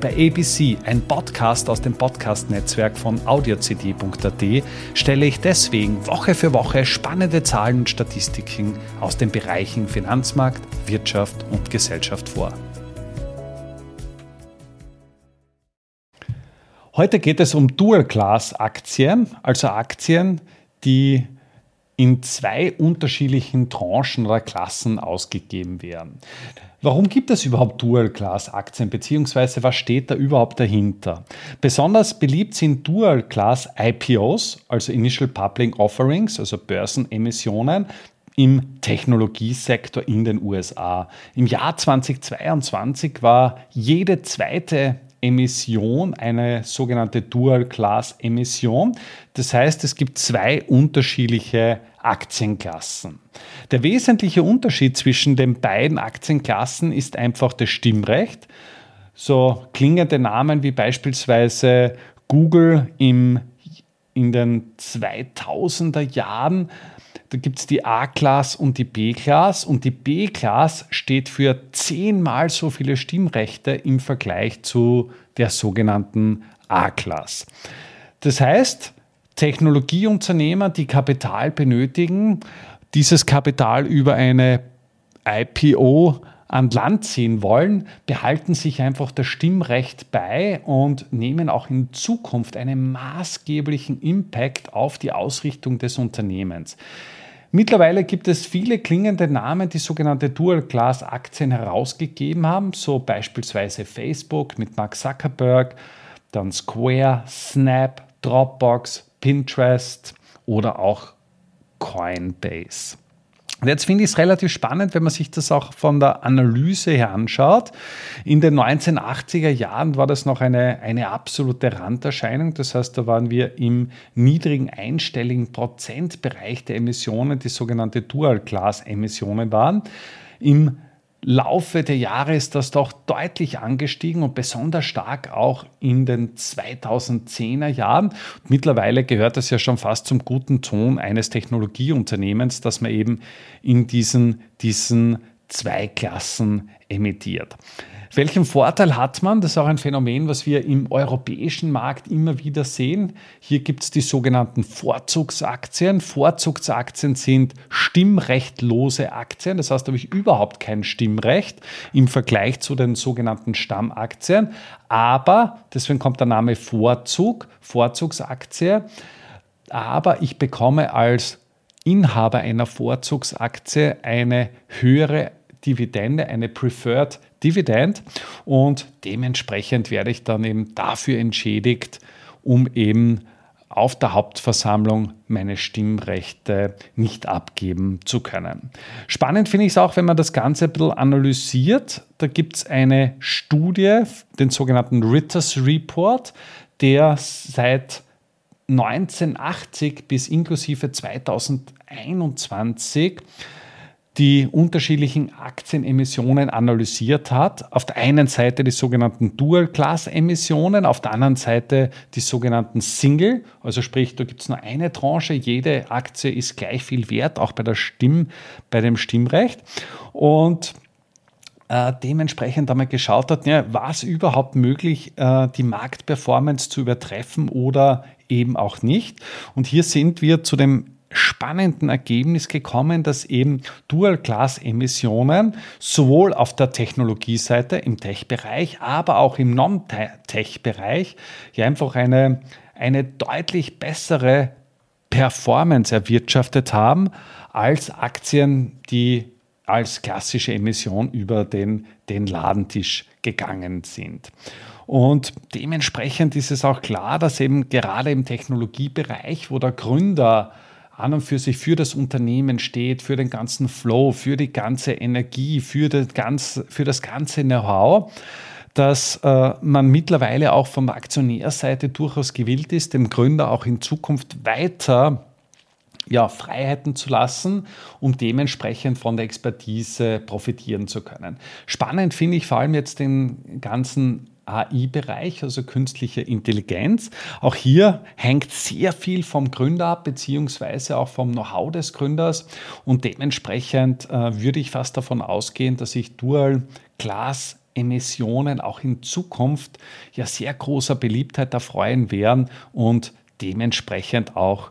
Bei ABC, ein Podcast aus dem Podcast-Netzwerk von audiocd.at, stelle ich deswegen Woche für Woche spannende Zahlen und Statistiken aus den Bereichen Finanzmarkt, Wirtschaft und Gesellschaft vor. Heute geht es um Dual-Class-Aktien, also Aktien, die in zwei unterschiedlichen Tranchen oder Klassen ausgegeben werden. Warum gibt es überhaupt Dual-Class-Aktien, beziehungsweise was steht da überhaupt dahinter? Besonders beliebt sind Dual-Class-IPOs, also Initial Public Offerings, also Börsenemissionen, im Technologiesektor in den USA. Im Jahr 2022 war jede zweite Emission eine sogenannte Dual-Class-Emission. Das heißt, es gibt zwei unterschiedliche Aktienklassen. Der wesentliche Unterschied zwischen den beiden Aktienklassen ist einfach das Stimmrecht. So klingende Namen wie beispielsweise Google im, in den 2000er Jahren da gibt es die A-Class und die B-Class und die B-Class steht für zehnmal so viele Stimmrechte im Vergleich zu der sogenannten A-Class. Das heißt, Technologieunternehmer, die Kapital benötigen, dieses Kapital über eine IPO an Land ziehen wollen, behalten sich einfach das Stimmrecht bei und nehmen auch in Zukunft einen maßgeblichen Impact auf die Ausrichtung des Unternehmens. Mittlerweile gibt es viele klingende Namen, die sogenannte Dual-Class-Aktien herausgegeben haben, so beispielsweise Facebook mit Mark Zuckerberg, dann Square, Snap, Dropbox, Pinterest oder auch Coinbase. Und jetzt finde ich es relativ spannend, wenn man sich das auch von der Analyse her anschaut. In den 1980er Jahren war das noch eine, eine absolute Randerscheinung. Das heißt, da waren wir im niedrigen einstelligen Prozentbereich der Emissionen, die sogenannte Dual-Class-Emissionen waren. Im Laufe der Jahre ist das doch deutlich angestiegen und besonders stark auch in den 2010er Jahren. Mittlerweile gehört das ja schon fast zum guten Ton eines Technologieunternehmens, dass man eben in diesen, diesen zwei Klassen emittiert. Welchen Vorteil hat man? Das ist auch ein Phänomen, was wir im europäischen Markt immer wieder sehen. Hier gibt es die sogenannten Vorzugsaktien. Vorzugsaktien sind stimmrechtlose Aktien. Das heißt, da habe ich überhaupt kein Stimmrecht im Vergleich zu den sogenannten Stammaktien. Aber, deswegen kommt der Name Vorzug, Vorzugsaktie. Aber ich bekomme als Inhaber einer Vorzugsaktie eine höhere Dividende, eine Preferred Dividend und dementsprechend werde ich dann eben dafür entschädigt, um eben auf der Hauptversammlung meine Stimmrechte nicht abgeben zu können. Spannend finde ich es auch, wenn man das Ganze ein bisschen analysiert. Da gibt es eine Studie, den sogenannten Ritters Report, der seit 1980 bis inklusive 2021 die unterschiedlichen Aktienemissionen analysiert hat. Auf der einen Seite die sogenannten Dual-Class-Emissionen, auf der anderen Seite die sogenannten Single, also sprich, da gibt es nur eine Tranche, jede Aktie ist gleich viel wert, auch bei der Stimm, bei dem Stimmrecht. Und äh, dementsprechend einmal geschaut hat, ja, war es überhaupt möglich, äh, die Marktperformance zu übertreffen oder eben auch nicht. Und hier sind wir zu dem spannenden Ergebnis gekommen, dass eben Dual-Class-Emissionen sowohl auf der Technologieseite im Tech-Bereich, aber auch im Non-Tech-Bereich ja einfach eine, eine deutlich bessere Performance erwirtschaftet haben als Aktien, die als klassische Emission über den, den Ladentisch gegangen sind. Und dementsprechend ist es auch klar, dass eben gerade im Technologiebereich, wo der Gründer an und für sich für das Unternehmen steht, für den ganzen Flow, für die ganze Energie, für das ganze, für das ganze Know-how, dass äh, man mittlerweile auch von der Aktionärseite durchaus gewillt ist, dem Gründer auch in Zukunft weiter ja, Freiheiten zu lassen, um dementsprechend von der Expertise profitieren zu können. Spannend finde ich vor allem jetzt den ganzen AI-Bereich, also künstliche Intelligenz. Auch hier hängt sehr viel vom Gründer ab, beziehungsweise auch vom Know-how des Gründers. Und dementsprechend äh, würde ich fast davon ausgehen, dass sich Dual Class Emissionen auch in Zukunft ja sehr großer Beliebtheit erfreuen werden und dementsprechend auch